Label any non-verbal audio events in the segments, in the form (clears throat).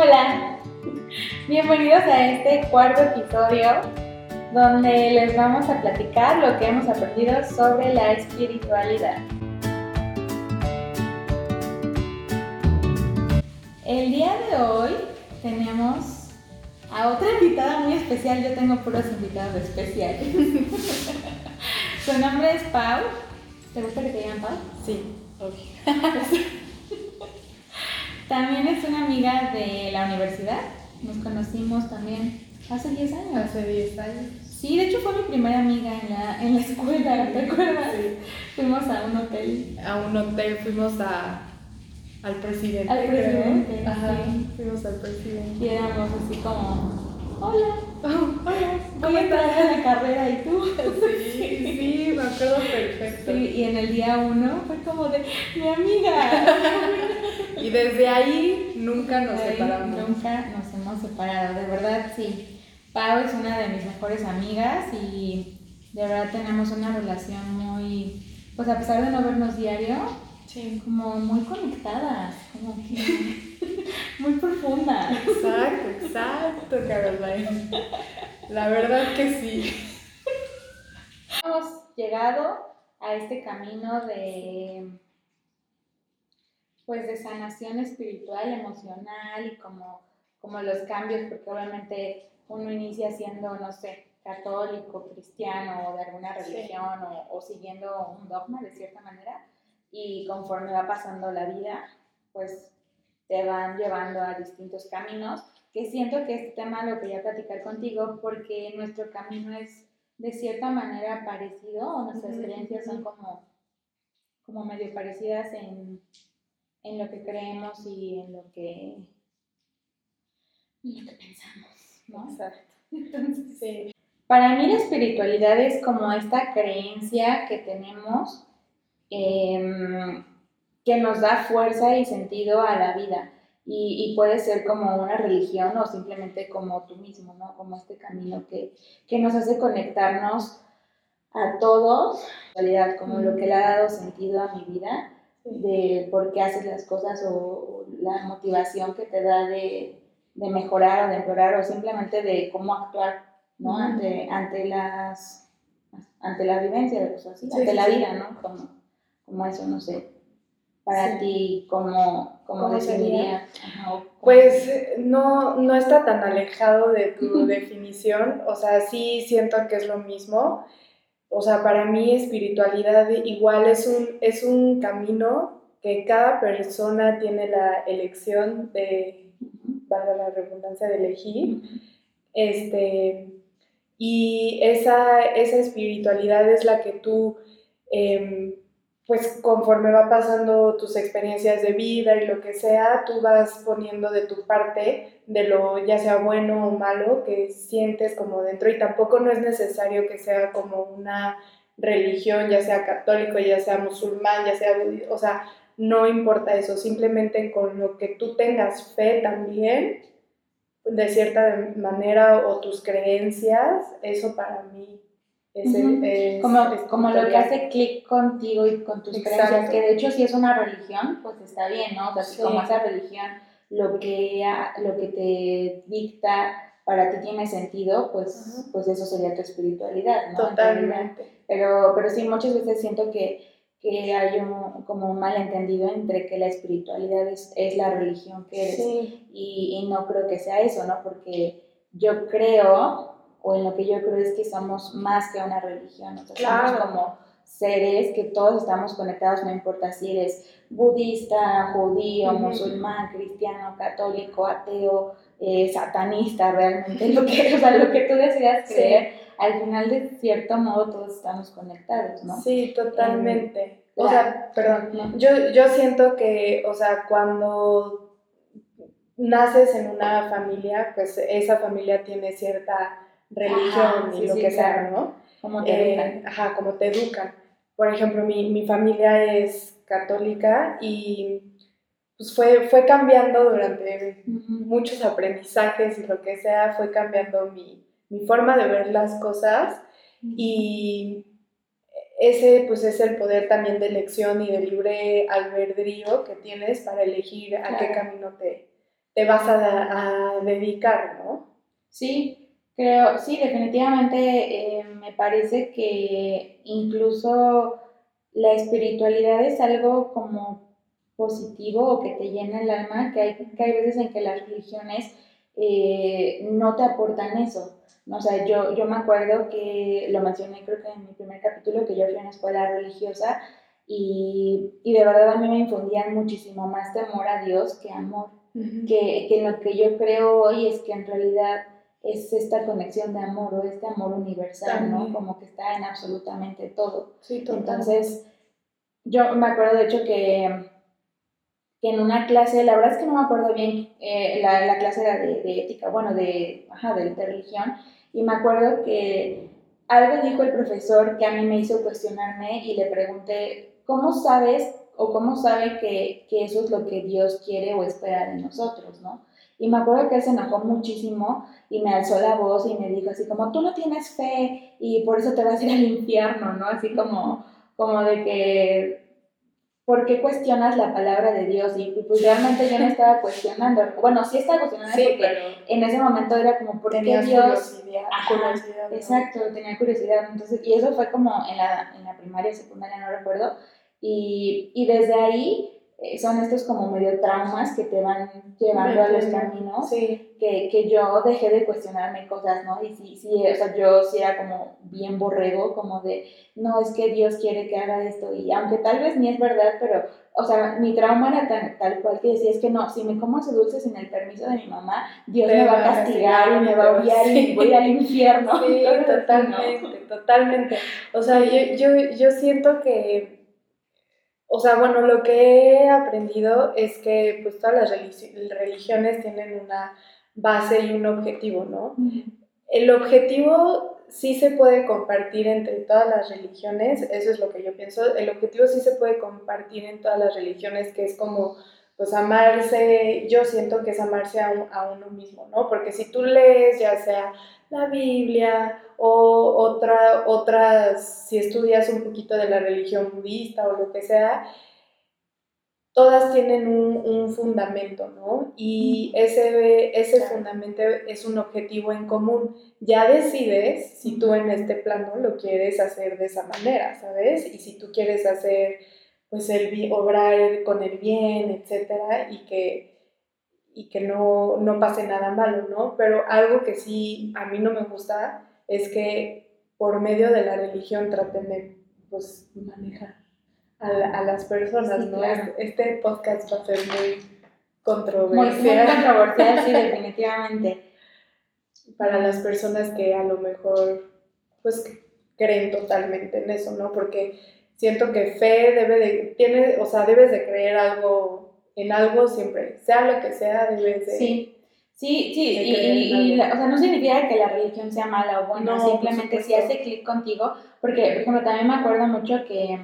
Hola, bienvenidos a este cuarto episodio donde les vamos a platicar lo que hemos aprendido sobre la espiritualidad. El día de hoy tenemos a otra invitada muy especial, yo tengo puros invitados especiales. (laughs) Su nombre es Pau. ¿Te gusta que te digan Pau? Sí, (laughs) También es una amiga de la universidad. Nos conocimos también hace 10 años. Hace 10 años. Sí, de hecho fue mi primera amiga en la, en la escuela, ¿te acuerdas? Fuimos a un hotel. A un hotel, fuimos a, al presidente. Al presidente, creo. Ajá, sí. fuimos al presidente. Y éramos así como, hola, hola, voy a entrar a la carrera y tú. Sí, (laughs) sí, me acuerdo perfecto. Sí, y en el día uno fue como de, mi amiga. (laughs) Y desde ahí nunca nos Ahí separamos. Nunca nos hemos separado, de verdad sí. Pau es una de mis mejores amigas y de verdad tenemos una relación muy, pues a pesar de no vernos diario, Sí. como muy conectadas, como que (laughs) (laughs) muy profunda. Exacto, exacto, Caroline. La verdad que sí. Hemos llegado a este camino de pues de sanación espiritual, emocional y como, como los cambios, porque obviamente uno inicia siendo, no sé, católico, cristiano o de alguna Sí. religión o, o siguiendo un dogma de cierta manera y conforme va pasando la vida, pues te van llevando a distintos caminos, que siento que este tema lo quería platicar contigo porque nuestro camino es de cierta manera parecido o nuestras creencias son como, como medio parecidas en, en lo que creemos y en lo que, en lo que pensamos, ¿no? Exacto. (laughs) Entonces, Sí. para mí la espiritualidad es como esta creencia que tenemos em, que nos da fuerza y sentido a la vida. Y, y puede ser como una religión o simplemente como tú mismo, ¿no? Como este camino que, que nos hace conectarnos a todos, en realidad, como lo que le ha dado sentido a mi vida, de por qué haces las cosas o, o la motivación que te da de, de mejorar o de empeorar o simplemente de cómo actuar, ¿no? Ujú. Ante, ante las ante la vivencia de cosas así, Sí, ante sí, la sí. vida, ¿no? Como, como eso, no sé. Para Sí. ti, ¿cómo, cómo, cómo- Pues no, no está tan alejado de tu (laughs) definición, o sea, sí siento que es lo mismo. O sea, para mí espiritualidad igual es un, es un camino que cada persona tiene la elección de, valga la redundancia, de elegir. Este, y esa, esa espiritualidad es la que tú, em, pues conforme va pasando tus experiencias de vida y lo que sea, tú vas poniendo de tu parte, de lo ya sea bueno o malo, que sientes como dentro. Y tampoco no es necesario que sea como una religión, ya sea católico, ya sea musulmán, ya sea budista, o sea, no importa eso, simplemente con lo que tú tengas fe también, de cierta manera o tus creencias, eso para mí es, Ujú. es- Como, es como lo que hace clic contigo y con tus Exacto. creencias, que de hecho si es una religión, pues está bien, ¿no? O sea, si Sí. como esa religión lo que, lo que te dicta para ti tiene sentido, pues, Ujú. pues eso sería tu espiritualidad, ¿no? Totalmente. Pero, pero sí, muchas veces siento que, que hay un, como un malentendido entre que la espiritualidad es, es la religión que eres Sí. y, y no creo que sea eso, ¿no? Porque yo creo, o en lo que yo creo es que somos más que una religión, o sea, somos Claro. como seres que todos estamos conectados, no importa si eres budista, judío, musulmán, cristiano, católico, ateo, eh, satanista, realmente, lo que, o sea, lo que tú decidas Sí. creer, al final de cierto modo todos estamos conectados, ¿no? Sí, totalmente. o la- sea, perdón, ¿no? yo, yo siento que, o sea, cuando naces en una familia, pues esa familia tiene cierta religión y sí, lo sí, que sea, claro. ¿no? Como te Eh, educan. ajá, como te educan. Por ejemplo, mi, mi familia es católica y pues fue, fue cambiando durante muchos aprendizajes y lo que sea, fue cambiando mi, mi forma de ver las cosas y ese pues es el poder también de elección y de libre albedrío que tienes para elegir a qué Claro. camino te, te vas a, dedicar, ¿no? Sí, creo, sí, definitivamente eh, me parece que incluso la espiritualidad es algo como positivo o que te llena el alma, que hay, que hay veces en que las religiones eh, no te aportan eso. O sea, yo, yo me acuerdo que lo mencioné creo que en mi primer capítulo, que yo fui a una escuela religiosa y, y de verdad a mí me infundían muchísimo más temor a Dios que amor. que, que lo que yo creo hoy es que en realidad es esta conexión de amor o este amor universal, ¿no? Como que está en absolutamente todo. Sí, Entonces, yo me acuerdo de hecho que, que en una clase, la verdad es que no me acuerdo bien, eh, la, la, clase era de, de, ética, bueno, de, ajá, de, de religión, y me acuerdo que algo dijo el profesor que a mí me hizo cuestionarme y le pregunté, ¿cómo sabes o cómo sabe que, que, eso es lo que Dios quiere o espera de nosotros, ¿no? Y me acuerdo que él se enojó muchísimo y me alzó la voz y me dijo así como, tú no tienes fe y por eso te vas a ir al infierno, ¿no? Así como, como de que, ¿por qué cuestionas la palabra de Dios? Y pues realmente yo no estaba cuestionando, bueno, sí estaba cuestionando sí, porque pero en ese momento era como, ¿por qué Dios? Curiosidad, Ajá, curiosidad, ¿no? Exacto, tenía curiosidad. Entonces, y eso fue como en la, en la primaria, secundaria, no recuerdo. Y, y desde ahí eh, son estos como medio traumas que te van llevando a los caminos, Sí. que, que yo dejé de cuestionarme cosas, ¿no? Y sí, sí, o sea, yo sí era como bien borrego, como de, no, es que Dios quiere que haga esto, y aunque tal vez ni es verdad, pero, o sea, mi trauma era tan, tal cual que decía, es que no, si me como ese dulce sin el permiso de mi mamá, Dios me va a castigar y me va a odiar sí. y voy al infierno. Sí, (laughs) ¿no? totalmente, totalmente. O sea, yo, yo, yo siento que, o sea, bueno, lo que he aprendido es que pues todas las religi- religiones tienen una base y un objetivo, ¿no? El objetivo sí se puede compartir entre todas las religiones, eso es lo que yo pienso, el objetivo sí se puede compartir en todas las religiones, que es como, pues amarse, yo siento que es amarse a, un- a uno mismo, ¿no? Porque si tú lees ya sea la Biblia o otra, otras, si estudias un poquito de la religión budista o lo que sea, todas tienen un, un fundamento, ¿no? Y ese, ese Claro. fundamento es un objetivo en común. Ya decides si tú en este plano lo quieres hacer de esa manera, ¿sabes? Y si tú quieres hacer, pues, el obrar con el bien, etcétera, y que, y que no, no pase nada malo, ¿no? Pero algo que sí a mí no me gusta es que por medio de la religión traten de, pues, manejar a, a las personas, Sí, ¿no? claro. Este podcast va a ser muy Muy, muy controversial controversial, sí, (laughs) definitivamente. para las personas que a lo mejor, pues, creen totalmente en eso, ¿no? Porque siento que fe debe de, tiene, o sea, debes de creer algo, en algo siempre, sea lo que sea, debes de... Sí, sí, sí, y, y- y la- o sea, no significa que la religión sea mala o buena, No, simplemente si hace clic contigo, porque, por ejemplo, también me acuerdo mucho que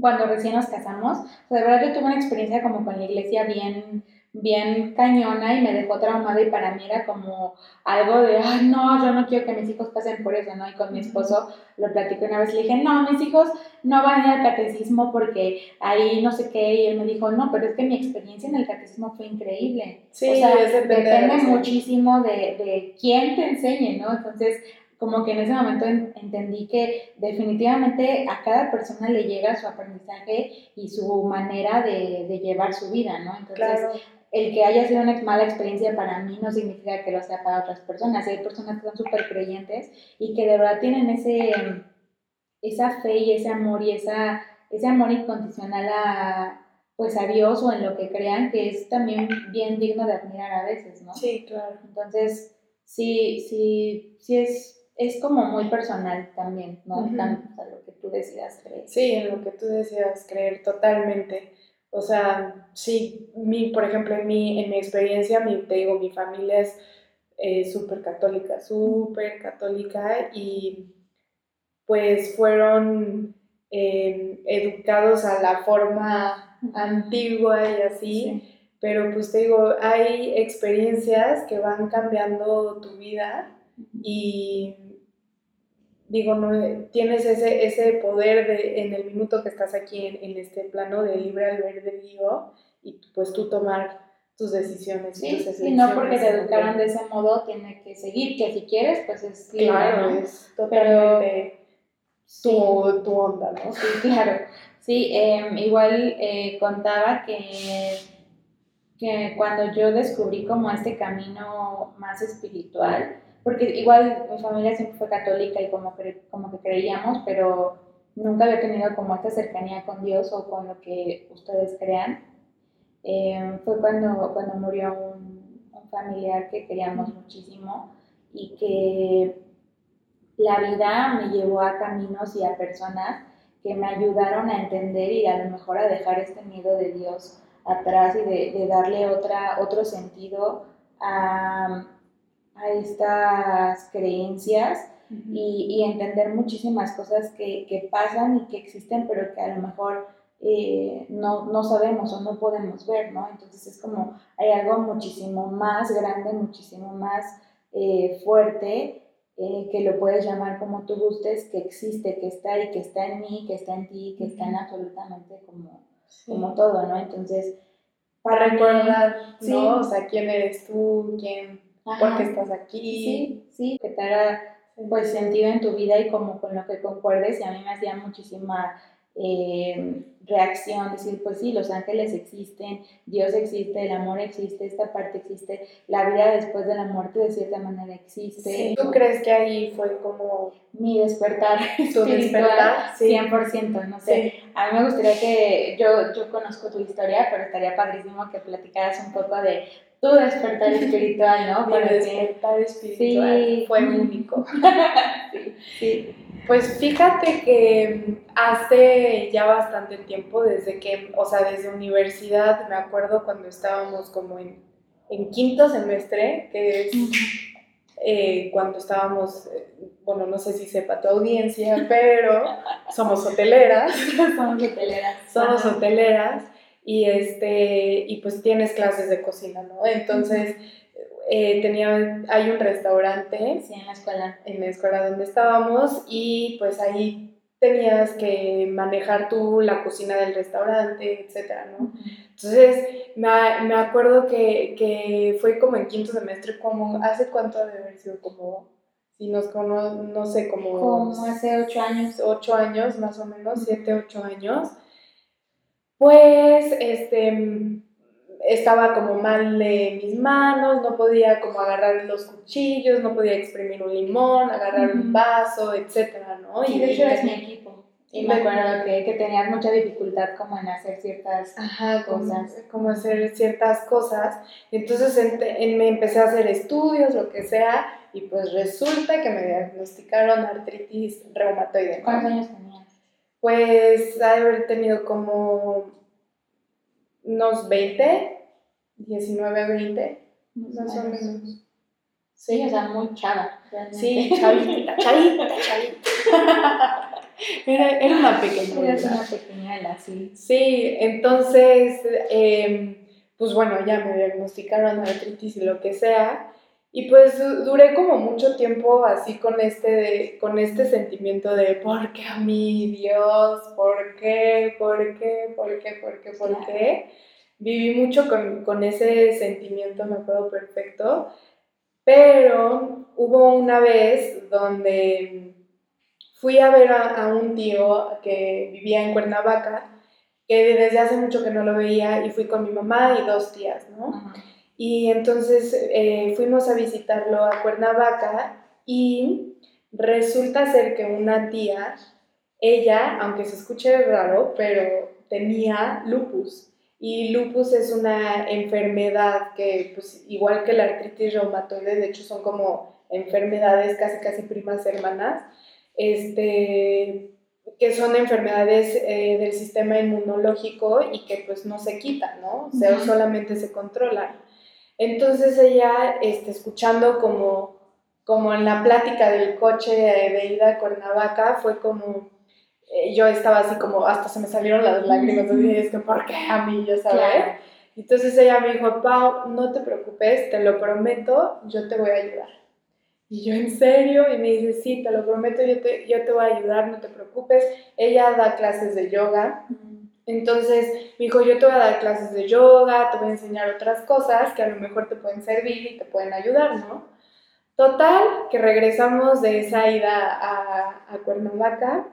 cuando recién nos casamos, o sea, de verdad yo tuve una experiencia como con la iglesia bien, bien cañona y me dejó traumada y para mí era como algo de, ay, no, yo no quiero que mis hijos pasen por eso, ¿no? Y con mi esposo lo platiqué una vez, le dije, no, mis hijos no van a ir al catecismo porque ahí no sé qué, y él me dijo, no, pero es que mi experiencia en el catecismo fue increíble. Sí, o sea, depende de muchísimo de, de quién te enseñe, ¿no? Entonces, como que en ese momento en- entendí que definitivamente a cada persona le llega su aprendizaje y su manera de, de llevar su vida, ¿no? Entonces, Claro, el que haya sido una mala experiencia para mí no significa que lo sea para otras personas. Hay personas que son súper creyentes y que de verdad tienen ese, esa fe y ese amor y esa, ese amor incondicional a, pues a Dios o en lo que crean, que es también bien digno de admirar a veces, ¿no? sí, claro. Entonces, sí, sí, sí es, es como muy personal también, ¿no? Ujú. Tan- o sea, lo que tú decidas creer. Sí, en lo que tú decías creer totalmente. O sea, sí, mi, por ejemplo, en mi, en mi experiencia, mi, te digo, mi familia es eh, súper católica, súper católica y pues fueron eh, educados a la forma antigua y así, Sí. pero pues te digo, hay experiencias que van cambiando tu vida y digo, no, tienes ese, ese poder de, en el minuto que estás aquí en, en este plano de libre albedrío y pues tú tomar tus decisiones. Sí, y no porque te educaron de ese modo tiene que seguir, que si quieres, pues es Claro, es totalmente tu, tu, onda, ¿no? Sí, claro. Sí, em, igual eh, contaba que, que cuando yo descubrí como este camino más espiritual, porque igual mi familia siempre fue católica y como, como que creíamos, pero nunca había tenido como esta cercanía con Dios o con lo que ustedes crean. Em, fue cuando, cuando murió un, un, familiar que queríamos muchísimo y que la vida me llevó a caminos y a personas que me ayudaron a entender y a lo mejor a dejar este miedo de Dios atrás y de, darle otra, otro sentido a, a estas creencias y, y, entender muchísimas cosas que, que, pasan y que existen, pero que a lo mejor eh, no, no, sabemos o no podemos ver, ¿no? Entonces es como hay algo muchísimo más grande, muchísimo más eh, fuerte eh, que lo puedes llamar como tú gustes, que existe, que está y que está en mí, que está en ti, que está en absolutamente como, como todo, ¿no? Entonces, para recordar, ¿no? O sea, quién eres tú, quién, por qué estás aquí. Sí, sí, que te haga pues sentido en tu vida y como con lo que concuerdes y a mí me hacía muchísima eh, reacción, decir, pues sí, los ángeles existen, Dios existe, el amor existe, esta parte existe, la vida después de la muerte de cierta manera existe. ¿Tú crees que ahí fue como mi despertar (laughs) tu despertar? Sí. 100%, no sé. A mí me gustaría que, yo, yo conozco tu historia, pero estaría padrísimo que platicaras un poco de tu despertar (laughs) espiritual, ¿no? Mi despertar espiritual fue único. (laughs) sí, sí. Pues fíjate que hace ya bastante tiempo, desde que, o sea, desde universidad, me acuerdo cuando estábamos como en, en quinto semestre, que es eh, cuando estábamos, eh, bueno, no sé si sepa tu audiencia, pero somos hoteleras. (laughs) somos hoteleras. somos hoteleras y, este, y pues tienes clases de cocina, ¿no? Entonces... Eh, tenía, hay un restaurante. Sí, en la escuela. En la escuela donde estábamos y pues ahí tenías que manejar tú la cocina del restaurante, etcétera, ¿no? Entonces, me, me acuerdo que, que, fue como en quinto semestre, como, ¿hace cuánto debe haber sido? Como, si nos cono, no sé, como... Como hace ocho años. Ocho años, más o menos, siete, ocho años. Pues, este, estaba como mal de mis manos, no podía como agarrar los cuchillos, no podía exprimir un limón, agarrar un vaso, etcétera, ¿no? Y de hecho eres mi equipo. Y me acuerdo que, que tenías mucha dificultad como en hacer ciertas cosas. Como, hacer ciertas cosas. Entonces en, me empecé a hacer estudios, lo que sea, y pues resulta que me diagnosticaron artritis reumatoide. ¿Cuántos años tenías? Pues haber tenido como unos 20, 19, 20, más o menos. Sí, o sea, muy chava. Sí, chavita, chavita, (laughs) chavita. Era, era una pequeña. Era una pequeña, sí. Sí, entonces, eh, pues bueno, ya me diagnosticaron artritis y lo que sea. Y pues duré como mucho tiempo así con este, con este sentimiento de ¿por qué a mí, Dios? ¿Por qué? ¿Por qué? ¿Por qué? ¿Por qué? ¿Por qué? Viví mucho con, con ese sentimiento, me acuerdo perfecto. Pero hubo una vez donde fui a ver a, un tío que vivía en Cuernavaca, que desde hace mucho que no lo veía, y fui con mi mamá y dos tías, ¿no? Y entonces eh, fuimos a visitarlo a Cuernavaca y resulta ser que una tía, ella, aunque se escuche raro, pero tenía lupus. Y lupus es una enfermedad que, pues, igual que la artritis reumatoide, de hecho son como enfermedades casi casi primas hermanas, este, que son enfermedades eh, del sistema inmunológico y que pues no se quitan, ¿no? O sea, solamente se controlan. Entonces ella, este, escuchando como, como en la plática del coche de ida a Cuernavaca, fue como, eh, yo estaba así como, hasta se me salieron las lágrimas, dije, es que ¿por qué a mí? Ya sabes. Entonces ella me dijo, Pau, no te preocupes, te lo prometo, yo te voy a ayudar. Y yo, ¿en serio? Y me dice, sí, te lo prometo, yo te, yo te voy a ayudar, no te preocupes. Ella da clases de yoga. Entonces me dijo, yo te voy a dar clases de yoga, te voy a enseñar otras cosas que a lo mejor te pueden servir y te pueden ayudar, ¿no? Total, que regresamos de esa ida a, a Cuernavaca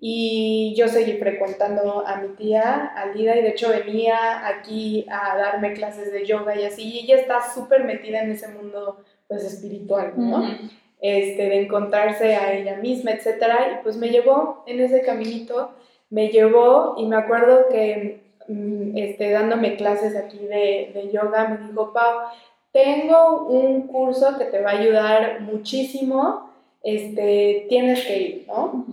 y yo seguí frecuentando a mi tía, Alida, y de hecho venía aquí a darme clases de yoga y así, y ella está súper metida en ese mundo pues espiritual, ¿no? este, de encontrarse a ella misma, etcétera, y pues me llevó en ese caminito, me llevó y me acuerdo que mm, este, dándome clases aquí de, de yoga, me dijo, Pau, tengo un curso que te va a ayudar muchísimo, este, tienes que ir, ¿no?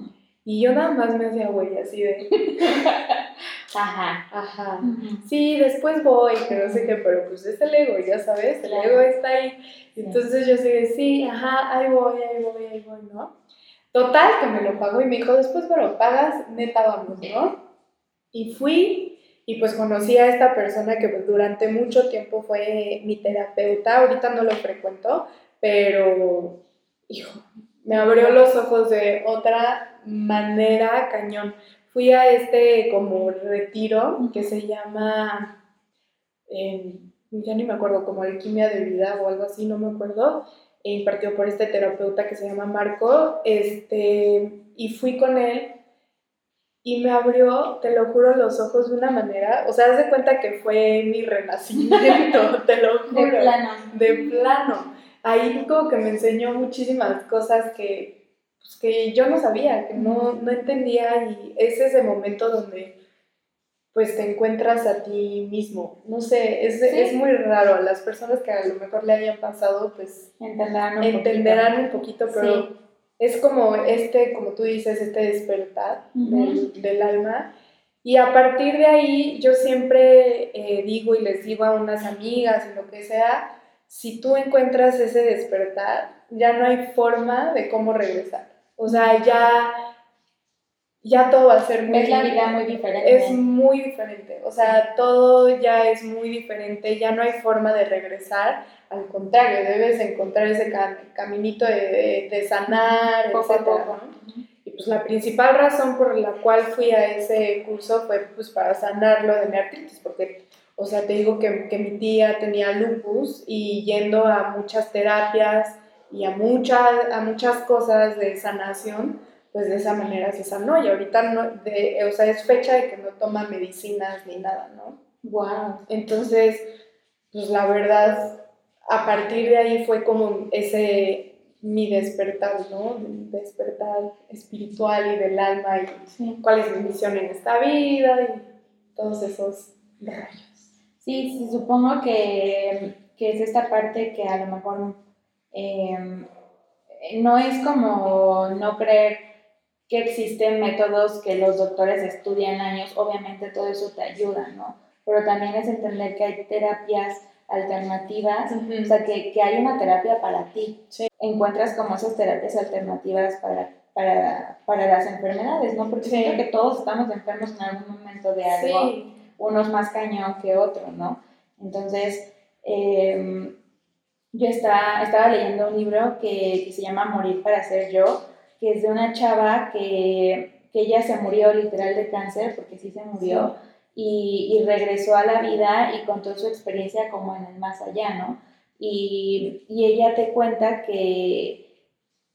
Y yo nada más me hacía güey, así de... (laughs) Ajá. Ajá. Sí, después voy, que no sé qué, pero pues es el ego, ya sabes, el ego está ahí. Entonces yo sé, sí, ajá, ahí voy, ahí voy, ahí voy, ¿no? Total, que me lo pagó y me dijo, después me lo pagas, neta vamos, ¿no? Y fui y pues conocí a esta persona que pues, durante mucho tiempo fue mi terapeuta, ahorita no lo frecuento, pero, me abrió los ojos de otra manera cañón. Fui a este como retiro que se llama, eh, ya ni me acuerdo, como alquimia de vida o algo así, no me acuerdo, impartido por este terapeuta que se llama Marco, este, y fui con él y me abrió, te lo juro, los ojos de una manera, o sea, haz de cuenta que fue mi renacimiento, (laughs) te lo juro. De plano. De plano ahí como que me enseñó muchísimas cosas que, pues, que yo no sabía, que no, no entendía y es ese momento donde pues te encuentras a ti mismo. No sé, es, es muy raro. Las personas que a lo mejor le hayan pasado, pues entenderán un entenderán poquito. un poquito, pero es como este, como tú dices, este despertar del, del, alma. Y a partir de ahí yo siempre eh, digo y les digo a unas amigas y lo que sea, si tú encuentras ese despertar, ya no hay forma de cómo regresar. O sea, ya, ya todo va a ser muy... Es la vida muy diferente. Es muy diferente. O sea, todo ya es muy diferente, ya no hay forma de regresar. Al contrario, debes encontrar ese caminito de, de, sanar, poco etc. Y pues la principal razón por la cual fui a ese curso fue pues para sanarlo de mi artritis, porque o sea, te digo que, que, mi tía tenía lupus y yendo a muchas terapias y a, muchas a muchas cosas de sanación, pues de esa manera se sanó. Y ahorita, no, de, o sea, es fecha de que no toma medicinas ni nada, ¿no? Wow. Entonces, pues la verdad, a partir de ahí fue como ese mi despertar, ¿no? Despertar espiritual y del alma y cuál es mi misión en esta vida y todos esos rayos. Sí, sí, supongo que, que, es esta parte que a lo mejor em, no es como no creer que existen métodos que los doctores estudian años, obviamente todo eso te ayuda, ¿no? Pero también es entender que hay terapias alternativas, o sea, que, que, hay una terapia para ti. Encuentras como esas terapias alternativas para, para, para las enfermedades, ¿no? Porque siento que todos estamos enfermos en algún momento de algo. Sí unos más cañón que otros, ¿no? Entonces, em, yo estaba, estaba leyendo un libro que, se llama Morir para ser yo, que es de una chava que, que ella se murió literal de cáncer, porque sí se murió, Y, y, regresó a la vida y contó su experiencia como en el más allá, ¿no? Y, y ella te cuenta que,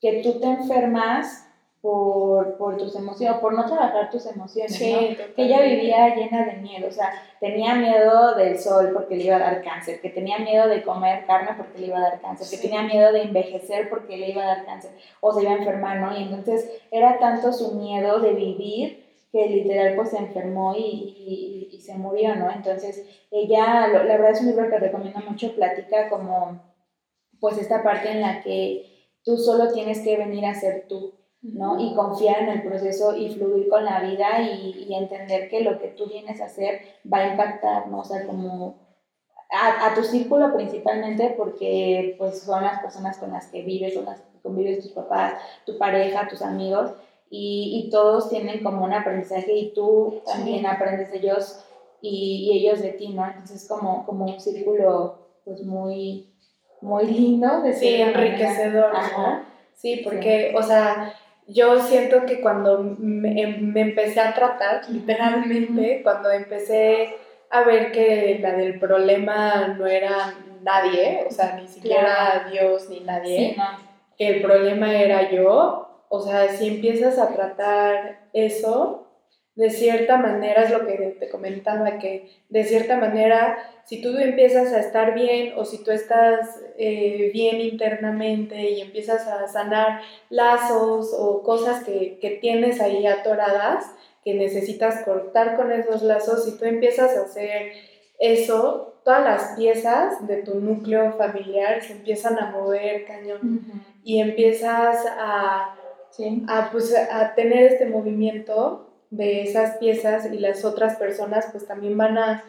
que tú te enfermas por, por tus emociones, por no trabajar tus emociones, ¿no? Que ella vivía llena de miedo, o sea, tenía miedo del sol porque le iba a dar cáncer, que tenía miedo de comer carne porque le iba a dar cáncer, que tenía miedo de envejecer porque le iba a dar cáncer, o se iba a enfermar, ¿no? Y entonces era tanto su miedo de vivir que literal pues se enfermó y, y, y se murió, ¿no? Entonces ella, la verdad es un libro que recomiendo mucho, platica como pues esta parte en la que tú solo tienes que venir a ser tú, ¿no? Y confiar en el proceso y fluir con la vida y, y, entender que lo que tú vienes a hacer va a impactar, ¿no? O sea, como a, a, tu círculo principalmente porque pues son las personas con las que vives, son las que convives tus papás, tu pareja, tus amigos y, y todos tienen como un aprendizaje y tú también aprendes de ellos y, y, ellos de ti, ¿no? Entonces como, como un círculo pues muy, muy lindo. De sí, enriquecedor. Sí, porque, o sea, yo siento que cuando me, me empecé a tratar, literalmente, cuando empecé a ver que la del problema no era nadie, o sea, ni siquiera Dios ni nadie, que el problema era yo, o sea, si empiezas a tratar eso, de cierta manera es lo que te comentaba, que de cierta manera, si tú empiezas a estar bien o si tú estás eh, bien internamente y empiezas a sanar lazos o cosas que, que tienes ahí atoradas, que necesitas cortar con esos lazos, si tú empiezas a hacer eso, todas las piezas de tu núcleo familiar se empiezan a mover cañón y empiezas a, a, pues, a tener este movimiento de esas piezas y las otras personas pues también van a,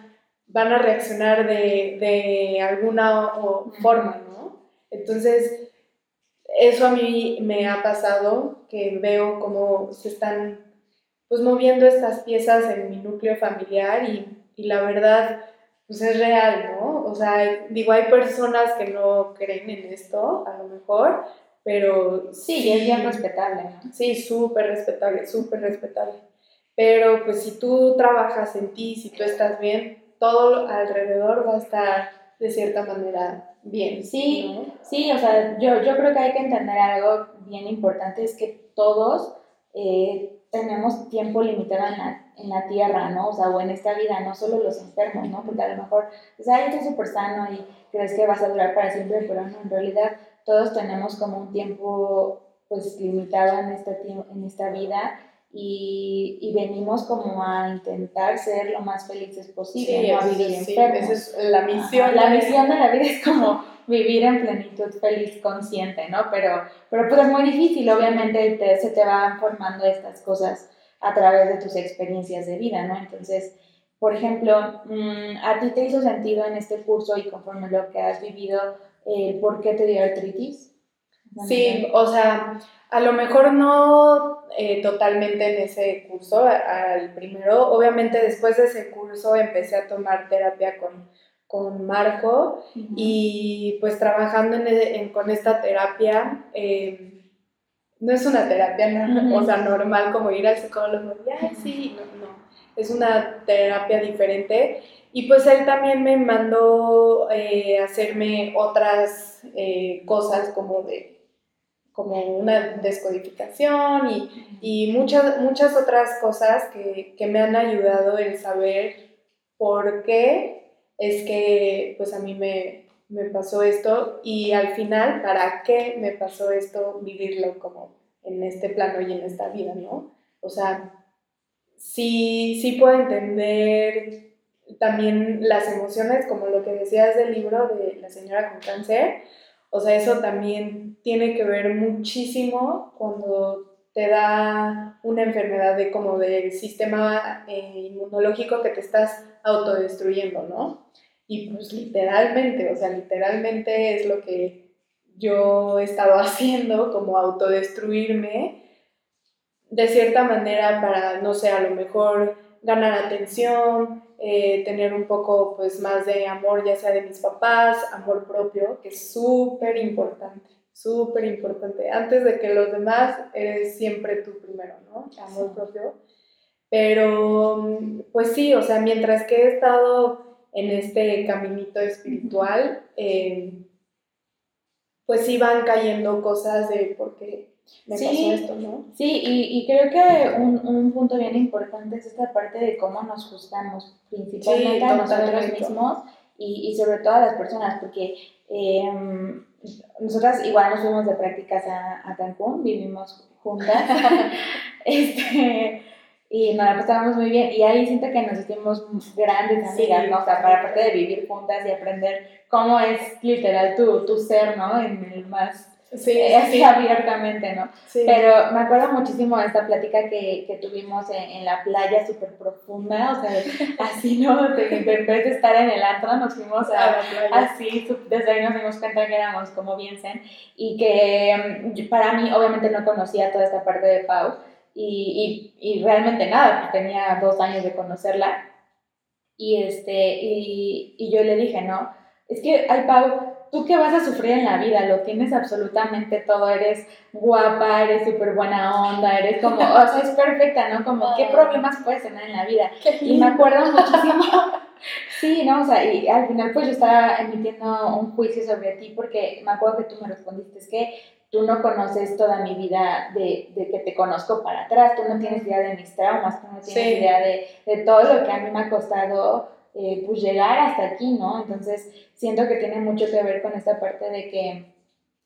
van a reaccionar de, de alguna forma, ¿no? Entonces, eso a mí me ha pasado, que veo cómo se están pues moviendo estas piezas en mi núcleo familiar y, y la verdad pues es real, ¿no? O sea, digo, hay personas que no creen en esto, a lo mejor, pero sí, es bien respetable, ¿no? Sí, súper respetable, súper respetable. Pero pues si tú trabajas en ti, si tú estás bien, todo alrededor va a estar de cierta manera bien. Sí, sí, o sea, yo, yo creo que hay que entender algo bien importante, es que todos eh, tenemos tiempo limitado en la, en la tierra, ¿no? O sea, o en esta vida, no solo los enfermos, ¿no? Porque a lo mejor, pues, ay, estás súper sano y crees que vas a durar para siempre, pero no, en realidad todos tenemos como un tiempo, pues, limitado en esta, en esta vida y, y, venimos como a intentar ser lo más felices posible, no a vivir enfermos. Esa es la misión. la misión de la vida es como vivir en plenitud, feliz, consciente, ¿no? Pero, pero pues es muy difícil, obviamente te, se te van formando estas cosas a través de tus experiencias de vida, ¿no? Entonces, por ejemplo, mm, ¿a ti te hizo sentido en este curso y conforme lo que has vivido, el por qué te dio artritis? Sí, o sea, a lo mejor no eh, totalmente en ese curso, al primero. Obviamente después de ese curso empecé a tomar terapia con, con Marco y pues trabajando en, con esta terapia, em, no es una terapia o sea, normal como ir al psicólogo y, ay, sí, no, no, es una terapia diferente. Y pues él también me mandó eh, hacerme otras eh, cosas como de como una descodificación y, y muchas, muchas otras cosas que, que, me han ayudado en saber por qué es que pues a mí me, me, pasó esto y al final para qué me pasó esto vivirlo como en este plano y en esta vida, ¿no? O sea, sí, sí puedo entender también las emociones, como lo que decías del libro de la señora con cáncer, o sea, eso también tiene que ver muchísimo cuando te da una enfermedad de como del sistema eh, inmunológico que te estás autodestruyendo, ¿no? Y pues literalmente, o sea, literalmente es lo que yo he estado (laughs) haciendo, como autodestruirme, de cierta manera para, no sé, a lo mejor ganar atención, eh, tener un poco pues más de amor, ya sea de mis papás, amor propio, que es súper importante, súper importante. Antes de que los demás, eres siempre tú primero, ¿no? Amor propio. Pero, pues sí, o sea, mientras que he estado en este caminito espiritual, eh, pues sí van cayendo cosas de por qué me sí, pasó esto, ¿no? Sí, y, y creo que un, un, punto bien importante es esta parte de cómo nos juzgamos, principalmente a nosotros mismos y, y, sobre todo a las personas, porque eh, nosotras igual nos fuimos de prácticas a, a Cancún, vivimos juntas, (laughs) (laughs) este, y nos la pasábamos muy bien, y ahí siento que nos hicimos grandes amigas, ¿no? O sea, para aparte de vivir juntas y aprender cómo es literal tu, tu ser, ¿no? En el más Sí, así abiertamente, ¿no? Pero me acuerdo muchísimo de esta plática que, que tuvimos en, en, la playa súper profunda, o sea, (laughs) así, ¿no? De, en vez de estar en el antro, nos fuimos a, la playa. Así, desde ahí nos dimos cuenta que éramos como bien zen y que mm, para mí, obviamente, no conocía toda esta parte de Pau y, y, y realmente nada, pues tenía dos años de conocerla y, este, y, y yo le dije, ¿no? es que, ay, Pau, ¿tú qué vas a sufrir en la vida? Lo tienes absolutamente todo, eres guapa, eres súper buena onda, eres como, o sea, es perfecta, ¿no? Como, ¿qué problemas puedes tener en la vida? Y me acuerdo (laughs) muchísimo, sí, ¿no? O sea, y al final pues yo estaba emitiendo un juicio sobre ti porque me acuerdo que tú me respondiste, es que tú no conoces toda mi vida de, de, que te conozco para atrás, tú no tienes idea de mis traumas, tú no tienes idea de, de, todo lo que a mí me ha costado eh, pues llegar hasta aquí, ¿no? Entonces siento que tiene mucho que ver con esta parte de que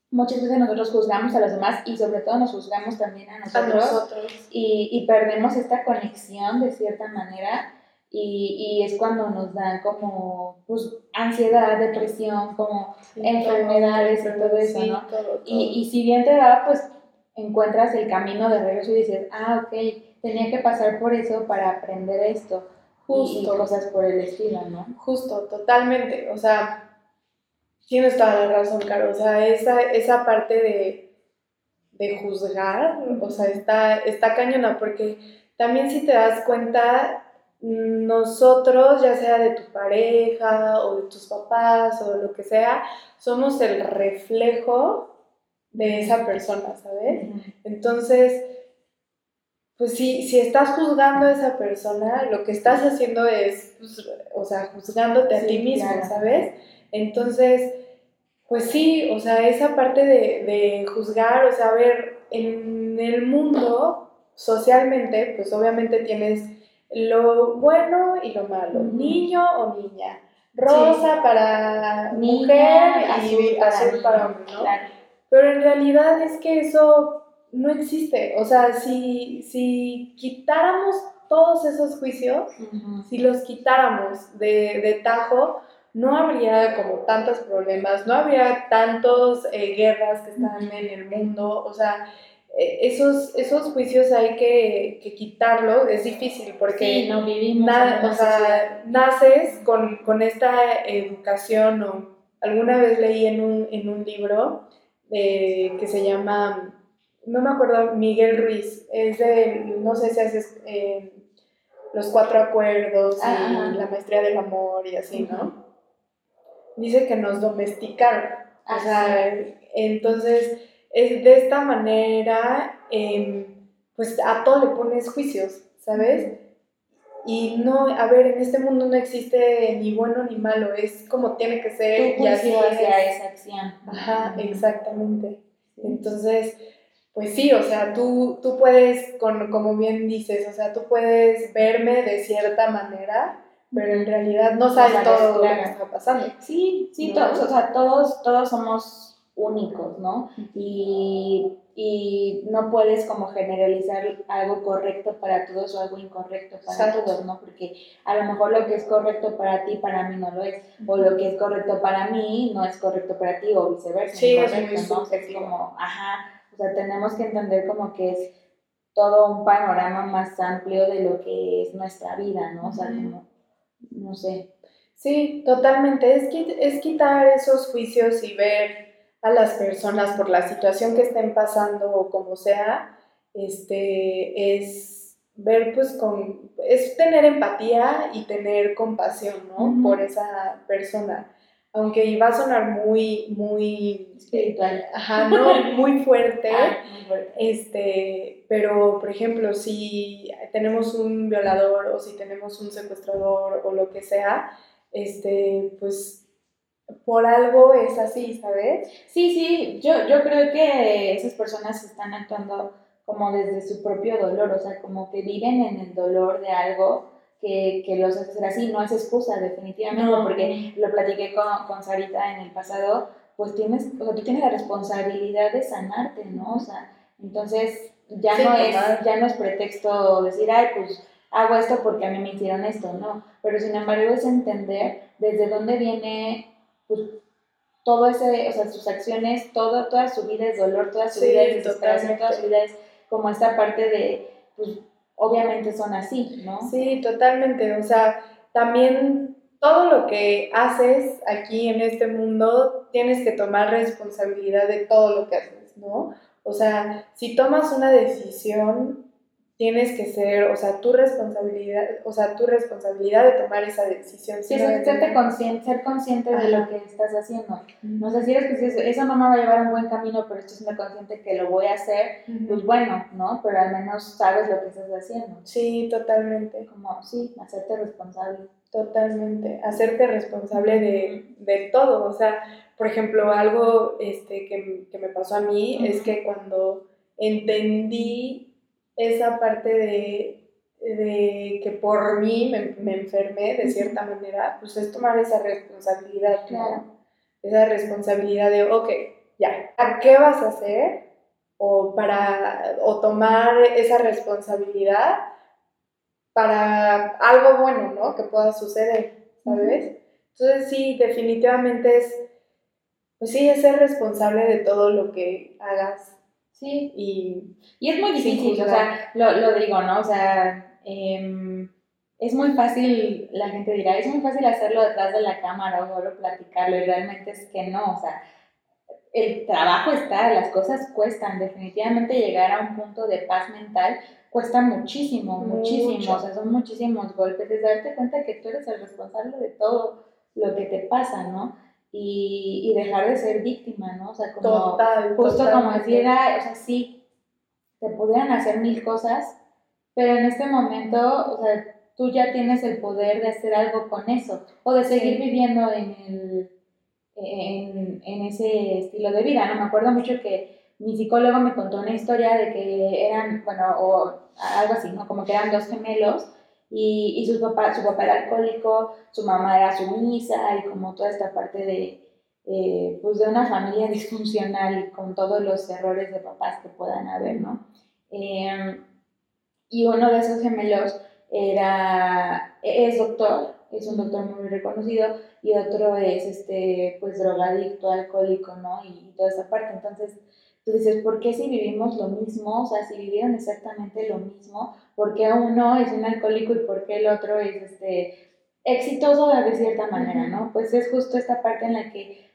muchas veces nosotros juzgamos a los demás y sobre todo nos juzgamos también a nosotros, Y, y, perdemos esta conexión de cierta manera y, y, es cuando nos dan como pues, ansiedad, depresión, como enfermedades y todo eso, ¿no? Y, y si bien te va, pues encuentras el camino de regreso y dices, ah, ok, tenía que pasar por eso para aprender esto. Justo. Y cosas por el estilo, ¿no? Justo, totalmente. O sea, tienes toda la razón, Caro. O sea, esa, esa parte de, de juzgar, o sea, está, está cañona, porque también si te das cuenta, nosotros, ya sea de tu pareja o de tus papás o lo que sea, somos el reflejo de esa persona, ¿sabes? Entonces, pues si, si estás juzgando a esa persona, lo que estás haciendo es, pues, o sea, juzgándote a ti mismo, ¿sabes? Entonces, pues sí, o sea, esa parte de, de juzgar, o sea, a ver, en el mundo, socialmente, pues obviamente tienes lo bueno y lo malo, niño o niña, rosa para mujer y azul para, hombre, ¿no? Pero en realidad es que eso no existe. O sea, si, si quitáramos todos esos juicios, si los quitáramos de, de, tajo, no habría como tantos problemas, no habría tantos eh, guerras que están en el mundo, o sea, e, esos, esos juicios hay que, que quitarlos, es difícil porque no vivimos o sea, naces con, con, esta educación o alguna vez leí en un, en un libro eh, que se llama no me acuerdo, Miguel Ruiz, es de, no sé si haces eh, los cuatro acuerdos y la maestría del amor y así, ¿no? Dice que nos domesticaron. O sea, entonces, es de esta manera, em, pues a todo le pones juicios, ¿sabes? Y no, a ver, en este mundo no existe ni bueno ni malo, es como tiene que ser. y así hacia esa acción. Ajá, exactamente. Entonces, pues sí, o sea, tú, tú puedes, con, como bien dices, o sea, tú puedes verme de cierta manera, pero en realidad no sabes todo lo que está pasando. Sí, sí, todos, o sea, todos, todos somos únicos, ¿no? Y, y, no puedes como generalizar algo correcto para todos o algo incorrecto para todos, ¿no? Porque a lo mejor lo que es correcto para ti, para mí no lo es, o lo que es correcto para mí no es correcto para ti, o viceversa. Sí, es, muy ¿no? es como, ajá, o sea, tenemos que entender como que es todo un panorama más amplio de lo que es nuestra vida, ¿no? O sea, como, no sé. Sí, totalmente. Es, es quitar esos juicios y ver a las personas por la situación que estén pasando o como sea, este, es ver pues con, es tener empatía y tener compasión, ¿no? Por esa persona aunque iba a sonar muy, muy espiritual, ajá, no, (laughs) muy fuerte, ah, muy fuerte, este, pero por ejemplo, si tenemos un violador o si tenemos un secuestrador o lo que sea, este, pues por algo es así, ¿sabes? Sí, sí, yo, yo creo que esas personas están actuando como desde su propio dolor, o sea, como que viven en el dolor de algo que, que, los hace ser así. No es excusa, definitivamente, porque lo platiqué con, con, Sarita en el pasado, pues tienes, o sea, tú tienes la responsabilidad de sanarte, ¿no? O sea, entonces ya, no, es, ya no es pretexto decir, ay, pues hago esto porque a mí me hicieron esto, no. Pero sin embargo es entender desde dónde viene, pues, todo ese, o sea, sus acciones, todo, toda su vida es dolor, toda su vida es desesperación, toda su vida es como esta parte de, pues, obviamente son así, ¿no? Sí, totalmente. O sea, también todo lo que haces aquí en este mundo, tienes que tomar responsabilidad de todo lo que haces, ¿no? O sea, si tomas una decisión, tienes que ser, o sea, tu responsabilidad, o sea, tu responsabilidad de tomar esa decisión. Sí, es consciente, ser consciente de lo que estás haciendo. No sé si eres que eso no me va a llevar a un buen camino, pero estoy siendo consciente que lo voy a hacer, pues bueno, ¿no? Pero al menos sabes lo que estás haciendo. Sí, totalmente. Como, sí, hacerte responsable. Totalmente, hacerte responsable de, de todo. O sea, por ejemplo, algo este, que, que me pasó a mí es que cuando entendí esa parte de, que por mí me, enfermé de cierta manera, pues es tomar esa responsabilidad, claro. Esa responsabilidad de, ok, ya, ¿qué vas a hacer? O, para, o tomar esa responsabilidad para algo bueno, ¿no? Que pueda suceder, ¿sabes? Entonces sí, definitivamente es, pues sí, es ser responsable de todo lo que hagas Sí, y, y es muy difícil, o sea, lo, lo, digo, ¿no? O sea, em, es muy fácil, la gente dirá, es muy fácil hacerlo detrás de la cámara o solo platicarlo, y realmente es que no, o sea, el trabajo está, las cosas cuestan, definitivamente llegar a un punto de paz mental cuesta muchísimo, muchísimo, o sea, son muchísimos golpes, es darte cuenta que tú eres el responsable de todo lo que te pasa, ¿no? Y, y, dejar de ser víctima, ¿no? O sea, como Total, justo como decir, o sea, sí, te podrían hacer mil cosas, pero en este momento, o sea, tú ya tienes el poder de hacer algo con eso, o de seguir viviendo en, el, en, en, ese estilo de vida, ¿no? Me acuerdo mucho que mi psicólogo me contó una historia de que eran, bueno, o algo así, ¿no? Como que eran dos gemelos, y, y su, papá, su papá era alcohólico, su mamá era sumisa y como toda esta parte de, eh, pues de una familia (laughs) disfuncional y con todos los errores de papás que puedan haber, ¿no? Em, y uno de esos gemelos era, es doctor, es un doctor muy reconocido, y otro es, este, pues, drogadicto, alcohólico, ¿no? Y, toda esa parte. Entonces, tú dices, ¿por qué si vivimos lo mismo? O sea, si vivieron exactamente lo mismo, ¿por qué uno es un alcohólico y por qué el otro es, este, exitoso de cierta manera, ¿no? Pues es justo esta parte en la que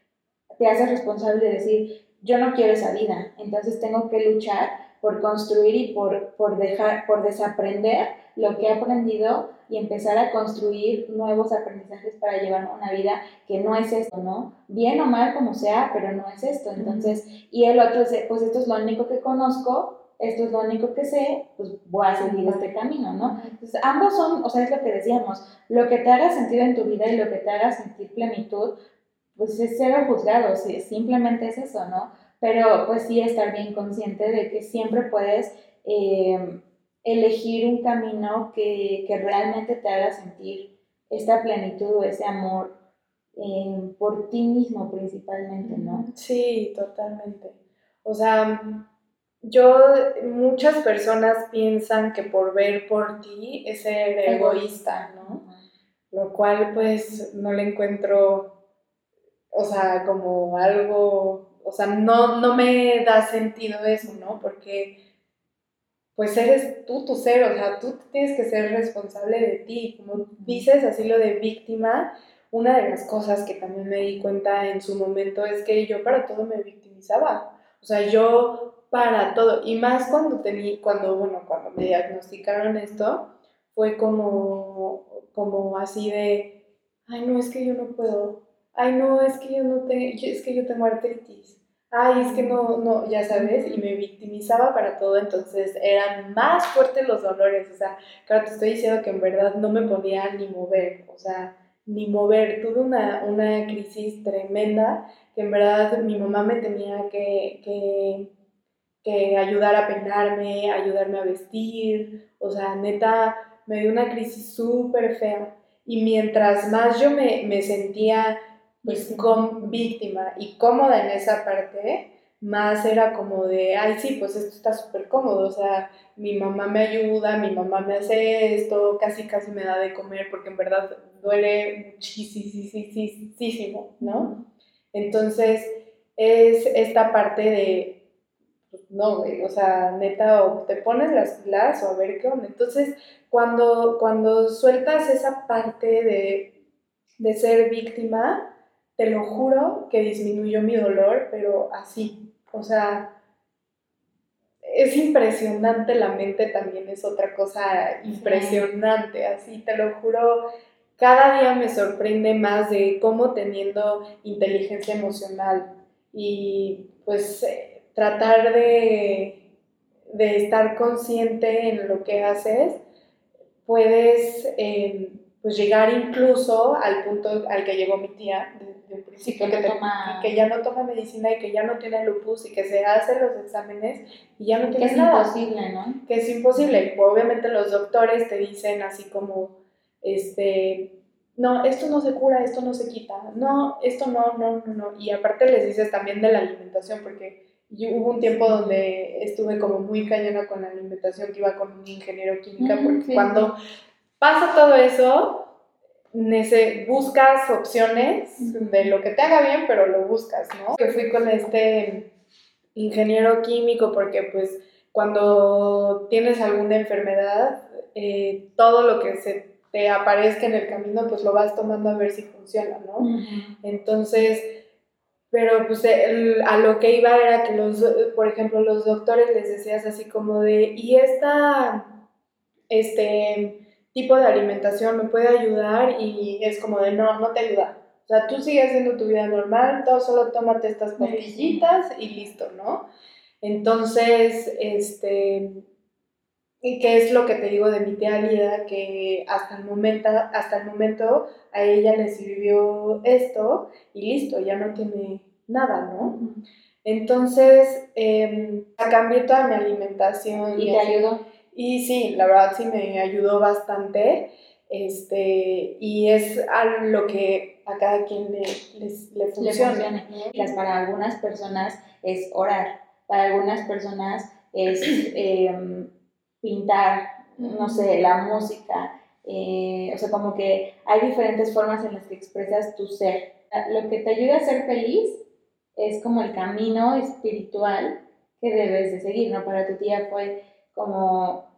te haces responsable de decir, yo no quiero esa vida, entonces tengo que luchar por construir y por, por dejar, por desaprender lo que he aprendido y empezar a construir nuevos aprendizajes para llevar una vida que no es esto, ¿no? Bien o mal como sea, pero no es esto. Entonces, y el otro pues esto es lo único que conozco, esto es lo único que sé, pues voy a seguir este camino, ¿no? Entonces, ambos son, o sea, es lo que decíamos, lo que te haga sentido en tu vida y lo que te haga sentir plenitud, pues es cero juzgado, simplemente es eso, ¿no? Pero pues sí estar bien consciente de que siempre puedes eh, elegir un camino que, que, realmente te haga sentir esta plenitud o ese amor eh, por ti mismo principalmente, ¿no? Sí, totalmente. O sea, yo, muchas personas piensan que por ver por ti es ser egoísta, ¿no? Lo cual pues no le encuentro, o sea, como algo, o sea, no, no me da sentido eso, ¿no? Porque pues eres tú tu ser, o sea, tú tienes que ser responsable de ti. Como dices así lo de víctima, una de las cosas que también me di cuenta en su momento es que yo para todo me victimizaba. O sea, yo para todo, y más cuando tenía, cuando, bueno, cuando me diagnosticaron esto, fue como, como así de, ay, no, es que yo no puedo, ay, no, es que yo no tengo, es que yo tengo artritis, ay, es que no, no, ya sabes, y me victimizaba para todo, entonces eran más fuertes los dolores, o sea, claro, te estoy diciendo que en verdad no me podía ni mover, o sea, ni mover, tuve una, una crisis tremenda, que en verdad mi mamá me tenía que, que, que ayudar a peinarme, ayudarme a vestir, o sea, neta, me dio una crisis súper fea, y mientras más yo me, me sentía pues con víctima y cómoda en esa parte, más era como de, ay, sí, pues esto está súper cómodo, o sea, mi mamá me ayuda, mi mamá me hace esto, casi, casi me da de comer, porque en verdad duele muchísimo, ¿no? Entonces, es esta parte de, pues, no, o sea, neta, o te pones las pilas o a ver qué onda. Entonces, cuando, cuando sueltas esa parte de, de ser víctima, te lo juro que disminuyó mi dolor, pero así. O sea, es impresionante la mente también, es otra cosa impresionante, así te lo juro. Cada día me sorprende más de cómo teniendo inteligencia emocional y pues eh, tratar de, de estar consciente en lo que haces, puedes em, pues llegar incluso al punto al que llegó mi tía de, un principio, que, que, ya no toma medicina y que ya no tiene lupus y que se hace los exámenes y ya no tiene que es imposible, ¿no? Que es imposible. Obviamente los doctores te dicen así como, este, no, esto no se cura, esto no se quita, no, esto no, no, no, no. Y aparte les dices también de la alimentación, porque yo, hubo un tiempo donde estuve como muy cañona con la alimentación, que iba con un ingeniero química, porque cuando pasa todo eso, buscas opciones de lo que te haga bien, pero lo buscas, ¿no? Que fui con este ingeniero químico porque pues cuando tienes alguna enfermedad, eh, todo lo que se te aparezca en el camino, pues lo vas tomando a ver si funciona, ¿no? Entonces, pero pues a lo que iba era que los, por ejemplo, los doctores les decías así como de, ¿y esta, este, tipo de alimentación me puede ayudar y es como de no, no te ayuda. O sea, tú sigues haciendo tu vida normal, todo solo tómate estas pastillitas y listo, ¿no? Entonces, este, y qué es lo que te digo de mi tía Lida, que hasta el momento, hasta el momento a ella le sirvió esto y listo, ya no tiene nada, ¿no? Entonces, eh, cambié toda mi alimentación. ¿Y te ayudó? Y sí, la verdad sí me ayudó bastante. Este, y es a lo que a cada quien le, le funciona. Para algunas personas es orar, para algunas personas es (clears throat) em, pintar, no sé, la música. Eh, o sea, como que hay diferentes formas en las que expresas tu ser. Lo que te ayuda a ser feliz es como el camino espiritual que debes de seguir, ¿no? Para tu tía fue como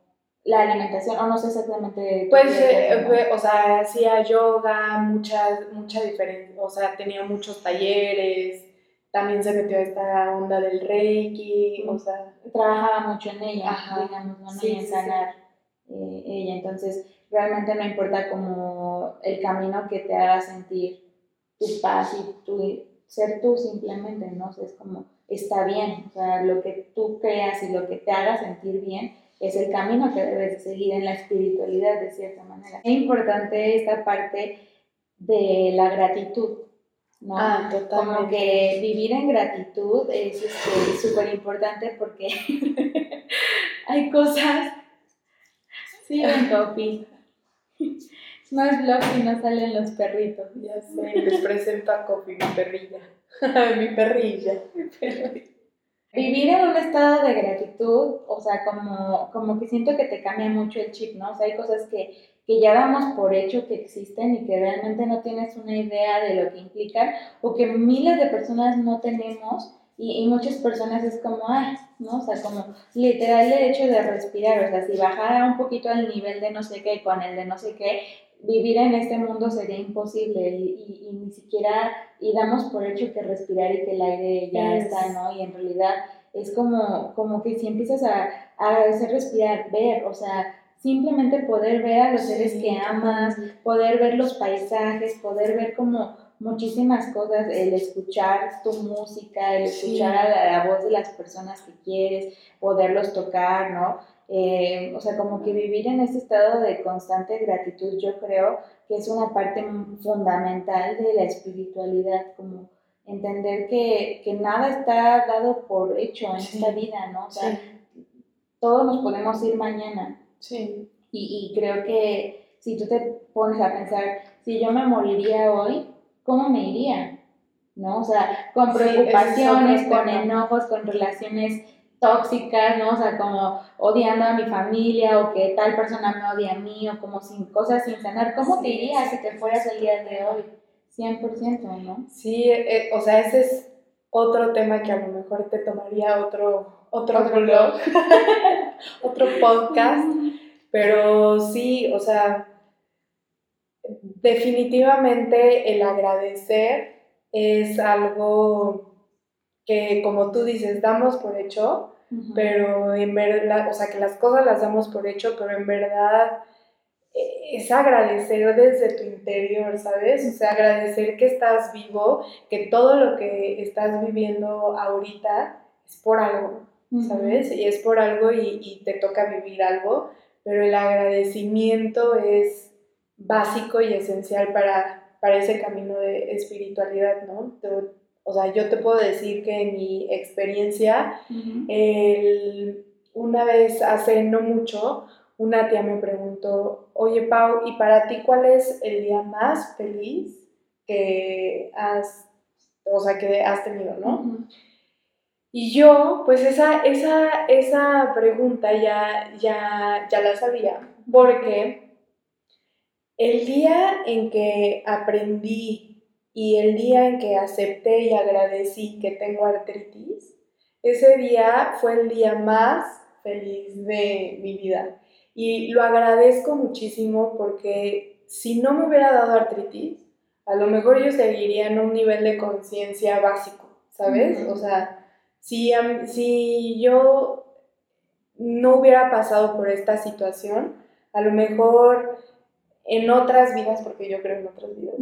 la alimentación, o no sé exactamente. Pues, eh, o sea, hacía yoga, muchas, mucha diferencia, o sea, tenía muchos talleres, también se metió a esta onda del reiki, o sea. Trabajaba mucho en ella, digamos, ¿no? en sanar eh, ella, entonces realmente no importa como el camino que te haga sentir tu paz y tu, ser tú simplemente, ¿no? es como, está bien, o sea, lo que tú creas y lo que te haga sentir bien es el camino que debes seguir en la espiritualidad de cierta manera. Es importante esta parte de la gratitud, ¿no? Ah, totalmente. Como que vivir en gratitud es súper este, importante porque (laughs) hay cosas... Sí, (laughs) en es blog y no salen los perritos. Ya sé, les presento a Coffee, mi perrilla. mi perrilla. (laughs) Mi perrilla. Vivir en un estado de gratitud, o sea, como, como que siento que te cambia mucho el chip, ¿no? O sea, hay cosas que, que ya damos por hecho que existen y que realmente no tienes una idea de lo que implican, o que miles de personas no tenemos, y, y muchas personas es como, ay, ¿no? O sea, como literal el hecho de respirar, o sea, si bajara un poquito al nivel de no sé qué con el de no sé qué, vivir en este mundo sería imposible y, y, ni siquiera, y damos por hecho que respirar y que el aire ya está, ¿no? Y en realidad es como, como que si empiezas a, a agradecer respirar, ver, o sea, simplemente poder ver a los seres que amas, poder ver los paisajes, poder ver como muchísimas cosas, el escuchar tu música, el escuchar a la, la, voz de las personas que quieres, poderlos tocar, ¿no? Eh, o sea, como que vivir en ese estado de constante gratitud, yo creo que es una parte fundamental de la espiritualidad, como entender que, que nada está dado por hecho en esta vida, ¿no? O sea, todos nos podemos ir mañana. Sí. Y, y creo que si tú te pones a pensar, si yo me moriría hoy, ¿cómo me iría? ¿No? O sea, con preocupaciones, con enojos, con relaciones tóxicas, ¿no? O sea, como odiando a mi familia o que tal persona me odia a mí o como sin cosas sin sanar. ¿Cómo te irías si te fueras el día de hoy? 100%, ¿no? Sí, eh, o sea, ese es otro tema que a lo mejor te tomaría otro, otro, blog, (laughs) otro podcast, (laughs) pero sí, o sea, definitivamente el agradecer es algo que, como tú dices, damos por hecho, pero en verdad, o sea, que las cosas las damos por hecho, pero en verdad eh, es agradecer desde tu interior, ¿sabes? O sea, agradecer que estás vivo, que todo lo que estás viviendo ahorita es por algo, ¿sabes? Y es por algo y, y te toca vivir algo, pero el agradecimiento es básico y esencial para, para ese camino de espiritualidad, ¿no? O sea, yo te puedo decir que en mi experiencia, una vez hace no mucho, una tía me preguntó, oye Pau, ¿y para ti cuál es el día más feliz que has, o sea, que has tenido, no? Y yo, pues esa, esa, esa pregunta ya, ya, ya la sabía, porque el día en que aprendí y el día en que acepté y agradecí que tengo artritis, ese día fue el día más feliz de mi vida. Y lo agradezco muchísimo porque si no me hubiera dado artritis, a lo mejor yo seguiría en un nivel de conciencia básico, ¿sabes? O sea, si, si yo no hubiera pasado por esta situación, a lo mejor en otras vidas, porque yo creo en otras vidas,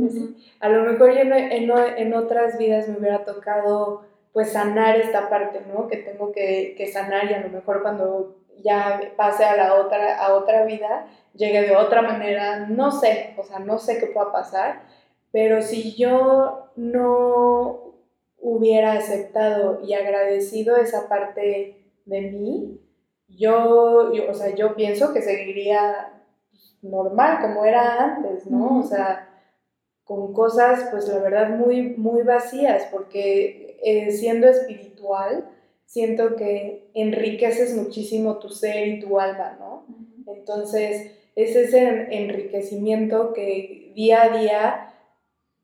a lo mejor yo en, en, otras vidas me hubiera tocado pues sanar esta parte, ¿no? Que tengo que, que, sanar y a lo mejor cuando ya pase a la otra, a otra vida, llegue de otra manera, no sé, o sea, no sé qué pueda pasar, pero si yo no hubiera aceptado y agradecido esa parte de mí, yo, yo o sea, yo pienso que seguiría normal, como era antes, ¿no? O sea, con cosas, pues la verdad, muy, muy vacías, porque eh, siendo espiritual, siento que enriqueces muchísimo tu ser y tu alma, ¿no? Entonces, es ese enriquecimiento que día a día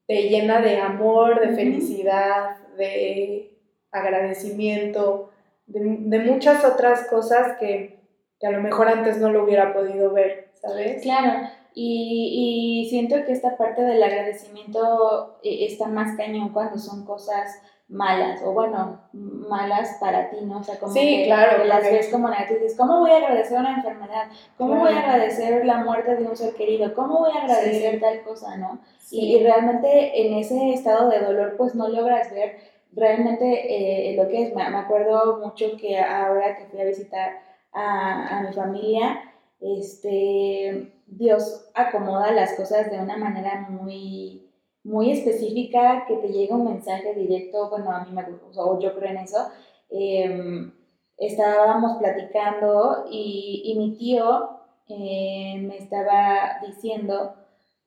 te llena de amor, de felicidad, de agradecimiento, de, muchas otras cosas que, que a lo mejor antes no lo hubiera podido ver. ¿Sabes? Claro, y, y, siento que esta parte del agradecimiento eh, está más cañón cuando son cosas malas, o bueno, malas para ti, ¿no? O sea, como que, claro, las ves como negativas. ¿Cómo voy a agradecer una enfermedad? ¿Cómo voy a agradecer la muerte de un ser querido? ¿Cómo voy a agradecer tal cosa, no? Y, realmente en ese estado de dolor, pues no logras ver realmente eh, lo que es. Me, acuerdo mucho que ahora que fui a visitar a, a mi familia, este, Dios acomoda las cosas de una manera muy, muy específica, que te llega un mensaje directo, bueno, a mí me gusta, o yo creo en eso. Em, estábamos platicando y, y mi tío eh, me estaba diciendo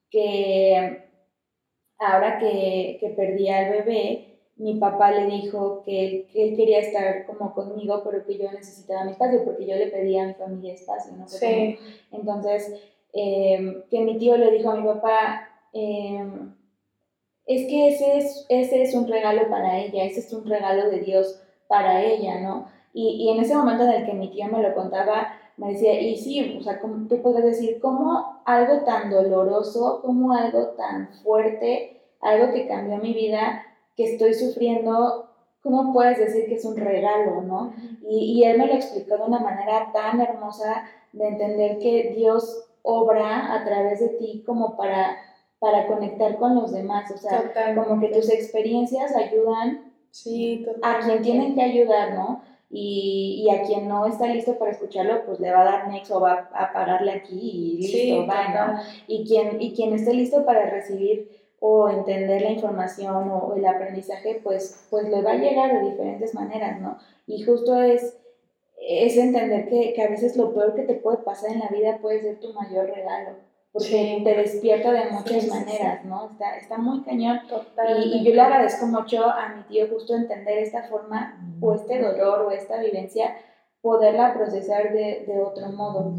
que ahora que, que perdí al bebé, mi papá le dijo que, él quería estar como conmigo, pero que yo necesitaba mi espacio, porque yo le pedía a mi familia espacio, ¿no? Sí. Entonces, em, que mi tío le dijo a mi papá, em, es que ese es, ese es un regalo para ella, ese es un regalo de Dios para ella, ¿no? Y, y en ese momento en el que mi tío me lo contaba, me decía, y sí, o sea, ¿cómo tú puedes decir cómo algo tan doloroso, como algo tan fuerte, algo que cambió mi vida, que estoy sufriendo, ¿cómo puedes decir que es un regalo, no? Y, y él me lo explicó de una manera tan hermosa de entender que Dios obra a través de ti como para, para conectar con los demás, o sea, como que tus experiencias ayudan sí, a quien tienen que ayudar, ¿no? Y, y, a quien no está listo para escucharlo, pues le va a dar next o va a pararle aquí y listo, va, ¿no? Y quien, y quien esté listo para recibir o entender la información o el aprendizaje, pues, pues le va a llegar de diferentes maneras, ¿no? Y justo es, es entender que, que a veces lo peor que te puede pasar en la vida puede ser tu mayor regalo, porque te despierta de muchas maneras, ¿no? Está, está muy cañón. Y, y, yo le agradezco mucho a mi tío justo entender esta forma o este dolor o esta vivencia, poderla procesar de, de otro modo.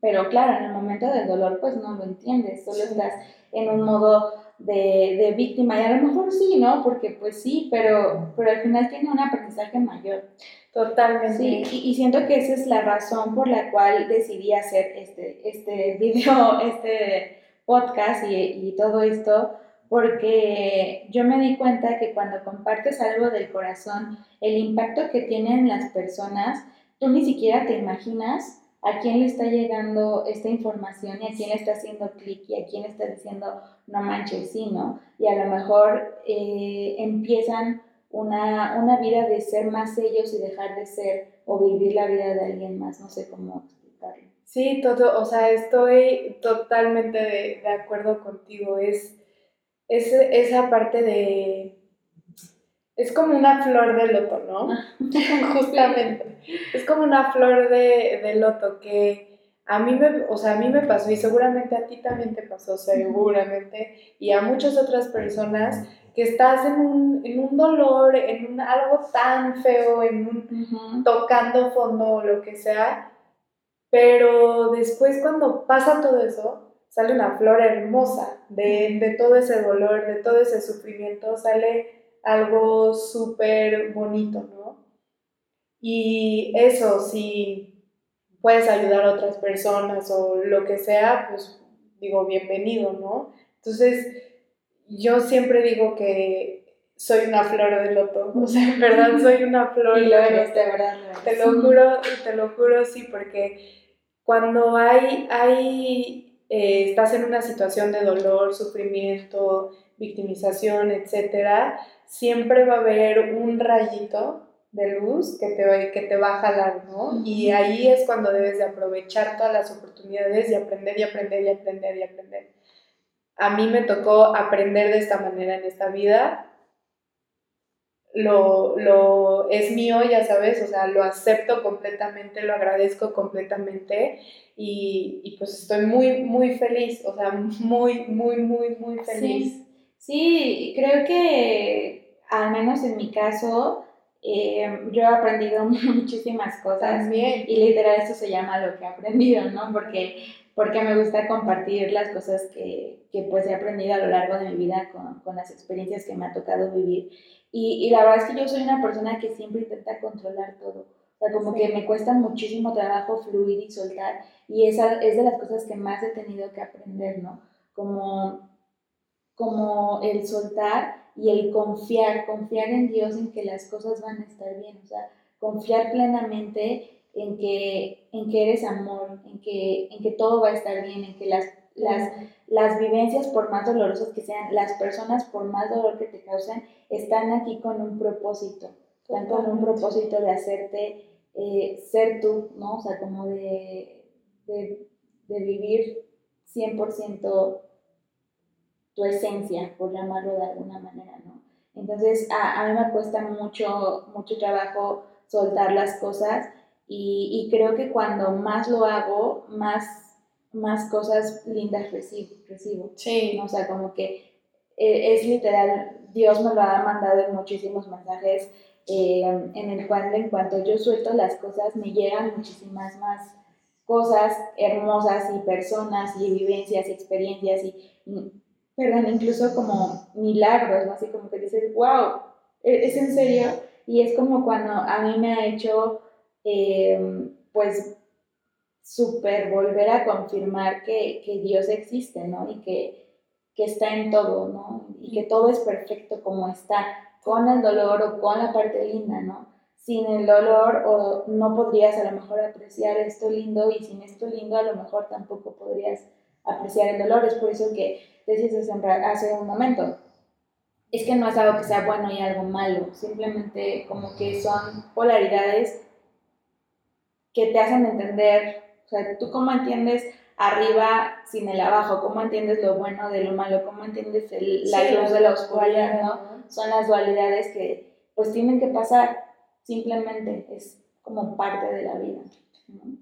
Pero claro, en el momento del dolor pues no lo entiendes, solo estás en un modo de, de, víctima y a lo mejor sí, ¿no? Porque pues sí, pero, pero al final tiene un aprendizaje mayor. Totalmente. Sí, y, siento que esa es la razón por la cual decidí hacer este, este video, (laughs) este podcast y, y todo esto, porque yo me di cuenta que cuando compartes algo del corazón, el impacto que tienen las personas, tú ni siquiera te imaginas a quién le está llegando esta información y a quién le está haciendo clic y a quién está diciendo no manches, sí, ¿no? Y a lo mejor eh, empiezan una, una vida de ser más ellos y dejar de ser o vivir la vida de alguien más, no sé cómo explicarlo. Sí, todo, o sea, estoy totalmente de, de acuerdo contigo. Es, es esa parte de es como una flor de loto, ¿no? (laughs) Justamente. Es como una flor de, de, loto que a mí me, o sea, a mí me pasó y seguramente a ti también te pasó, seguramente, y a muchas otras personas que estás en un, en un dolor, en un, algo tan feo, en un, tocando fondo o lo que sea, pero después cuando pasa todo eso, sale una flor hermosa de, de todo ese dolor, de todo ese sufrimiento, sale algo súper bonito, ¿no? Y eso, si puedes ayudar a otras personas o lo que sea, pues digo, bienvenido, ¿no? Entonces, yo siempre digo que soy una flor de loto, (laughs) o sea, en verdad soy una flor y lo eres, de verdad. Te lo juro, te lo juro, sí, porque cuando hay, hay eh, estás en una situación de dolor, sufrimiento, victimización, etcétera, siempre va a haber un rayito de luz que te, que te va a jalar, ¿no? Y ahí es cuando debes de aprovechar todas las oportunidades y aprender y aprender y aprender y aprender. A mí me tocó aprender de esta manera en esta vida. Lo, lo es mío, ya sabes, o sea, lo acepto completamente, lo agradezco completamente y, y pues estoy muy, muy feliz, o sea, muy, muy, muy, muy feliz. Sí, creo que al menos en mi caso, eh, yo he aprendido (laughs) muchísimas cosas. También. Y literal esto se llama lo que he aprendido, ¿no? Porque, porque me gusta compartir las cosas que, que pues he aprendido a lo largo de mi vida con, con las experiencias que me ha tocado vivir. Y, y, la verdad es que yo soy una persona que siempre intenta controlar todo. O sea, como que me cuesta muchísimo trabajo fluir y soltar. Y esa es de las cosas que más he tenido que aprender, ¿no? Como como el soltar y el confiar, confiar en Dios en que las cosas van a estar bien, o sea, confiar plenamente en que, en que eres amor, en que, en que todo va a estar bien, en que las, las, las vivencias, por más dolorosas que sean, las personas, por más dolor que te causan, están aquí con un propósito, están con un propósito de hacerte eh, ser tú, ¿no? O sea, como de, de, de vivir 100% tu esencia, por llamarlo de alguna manera, ¿no? Entonces, a, a mí me cuesta mucho, mucho trabajo soltar las cosas y, y, creo que cuando más lo hago, más, más cosas lindas recibo. recibo sí. O sea, como que eh, es literal, Dios me lo ha mandado en muchísimos mensajes eh, en el cual en cuanto yo suelto las cosas me llegan muchísimas más cosas hermosas y personas y vivencias y experiencias y perdón, incluso como milagros, ¿no? Así como que dices, wow, ¿e-, ¿es en serio? Y es como cuando a mí me ha hecho, em, pues, súper volver a confirmar que, que, Dios existe, ¿no? Y que, que está en todo, ¿no? Y que todo es perfecto como está, con el dolor o con la parte linda, ¿no? Sin el dolor o no podrías a lo mejor apreciar esto lindo y sin esto lindo a lo mejor tampoco podrías apreciar el dolor. Es por eso que decías hace un momento, es que no es algo que sea bueno y algo malo, simplemente como que son polaridades que te hacen entender, o sea, tú cómo entiendes arriba sin el abajo, cómo entiendes lo bueno de lo malo, cómo entiendes la luz de la oscuridad, ¿no? Son las dualidades que pues tienen que pasar, simplemente es como parte de la vida.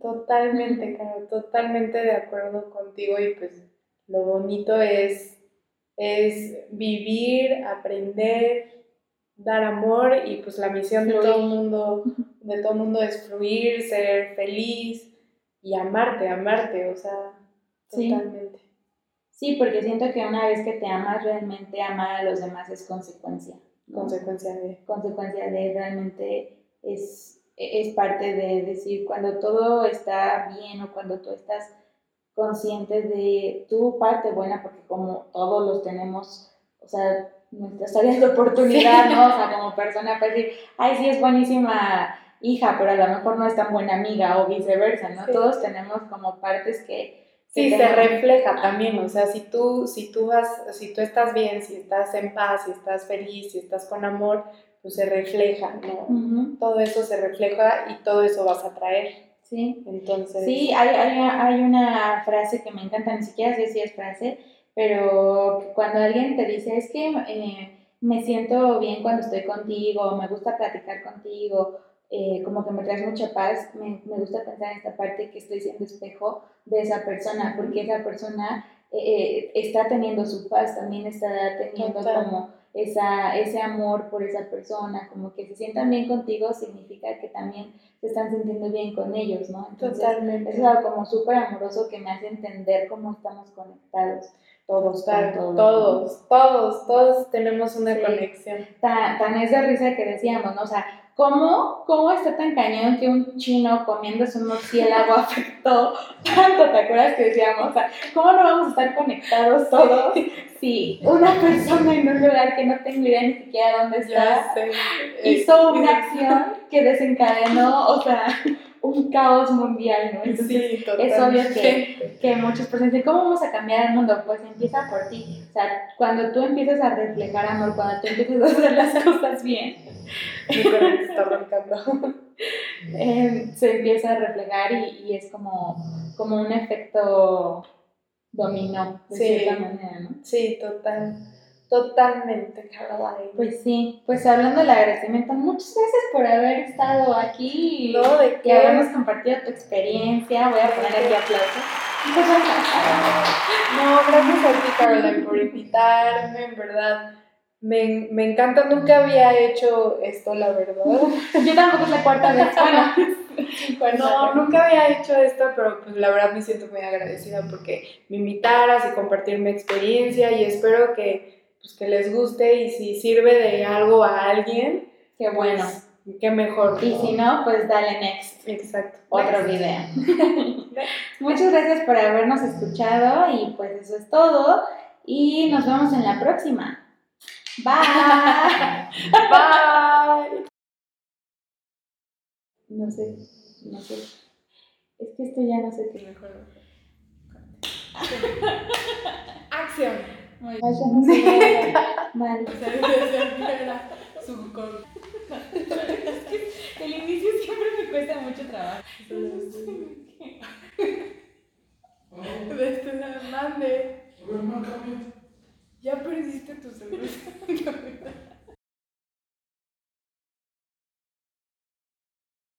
Totalmente, claro, totalmente de acuerdo contigo y pues lo bonito es, es vivir, aprender, dar amor y pues la misión de todo el mundo, de todo mundo es fluir, ser feliz y amarte, amarte, o sea, totalmente. Sí. porque siento que una vez que te amas realmente amar a los demás es consecuencia. Consecuencia de. Consecuencia de realmente es, es parte de decir cuando todo está bien o cuando tú estás consciente de tu parte buena, porque como todos los tenemos, o sea, nuestras áreas de oportunidad, ¿no? O sea, como persona para decir, ay, sí es buenísima hija, pero a lo mejor no es tan buena amiga o viceversa, ¿no? Todos tenemos como partes que... Sí, se refleja también, o sea, si tú, si tú vas, si tú estás bien, si estás en paz, si estás feliz, si estás con amor, pues se refleja, ¿no? Todo eso se refleja y todo eso vas a traer. Sí. Entonces. Sí, hay, hay, hay, una frase que me encanta, ni siquiera sé si es frase, pero cuando alguien te dice, es que eh, me siento bien cuando estoy contigo, me gusta platicar contigo, eh, como que me traes mucha paz, me, me, gusta pensar en esta parte que estoy siendo espejo de esa persona, porque esa persona eh, está teniendo su paz, también está teniendo como esa, ese amor por esa persona, como que se sientan bien contigo, significa que también se están sintiendo bien con ellos, ¿no? Entonces, Totalmente. Es algo como súper amoroso que me hace entender cómo estamos conectados. Todos, todos, todos, todos, todos tenemos una conexión. Tan, tan es de risa que decíamos, ¿no? O sea, ¿Cómo, ¿Cómo está tan cañón que un chino comiéndose un murciélago (laughs) afectó tanto? ¿Te acuerdas que decíamos? O sea, ¿cómo no vamos a estar conectados todos si una persona en un lugar que no tengo idea ni siquiera dónde está hizo una acción que desencadenó, o sea, un caos mundial, ¿no? Entonces, es obvio que, que muchas personas dicen, ¿cómo vamos a cambiar el mundo? Pues empieza por ti. O sea, cuando tú empiezas a reflejar amor, cuando tú empiezas a hacer las (laughs) cosas bien, eh, (laughs) se empieza a reflejar y, y, es como, como un efecto dominó, de cierta manera, ¿no? Sí, total. Totalmente, Caroline. Pues sí, pues hablando del agradecimiento, muchas gracias por haber estado aquí no, de que habernos compartido tu experiencia. Voy a poner aquí aplausos. (laughs) No, gracias a ti, Caroline, (laughs) por invitarme, en verdad. Me, me encanta, nunca había hecho esto, la verdad. (laughs) Yo tampoco es la cuarta vez. Bueno, no, nunca había hecho esto, pero pues la verdad me siento muy agradecida porque me invitaras y compartir mi experiencia y espero que pues, que les guste y si sirve de algo a alguien, qué bueno. Pues, qué mejor. Y si no, pues dale next. Exacto. Otro video. (laughs) Muchas gracias por habernos escuchado y pues eso es todo. Y nos vemos en la próxima. (laughs) Bye. Bye. No sé, no sé. Es que esto ya no sé qué mejor. Acción. Ay, ya no sé. (laughs) Mal. El inicio siempre me cuesta mucho trabajo. De este lado, mande. Ya perdiste tu celular. (laughs)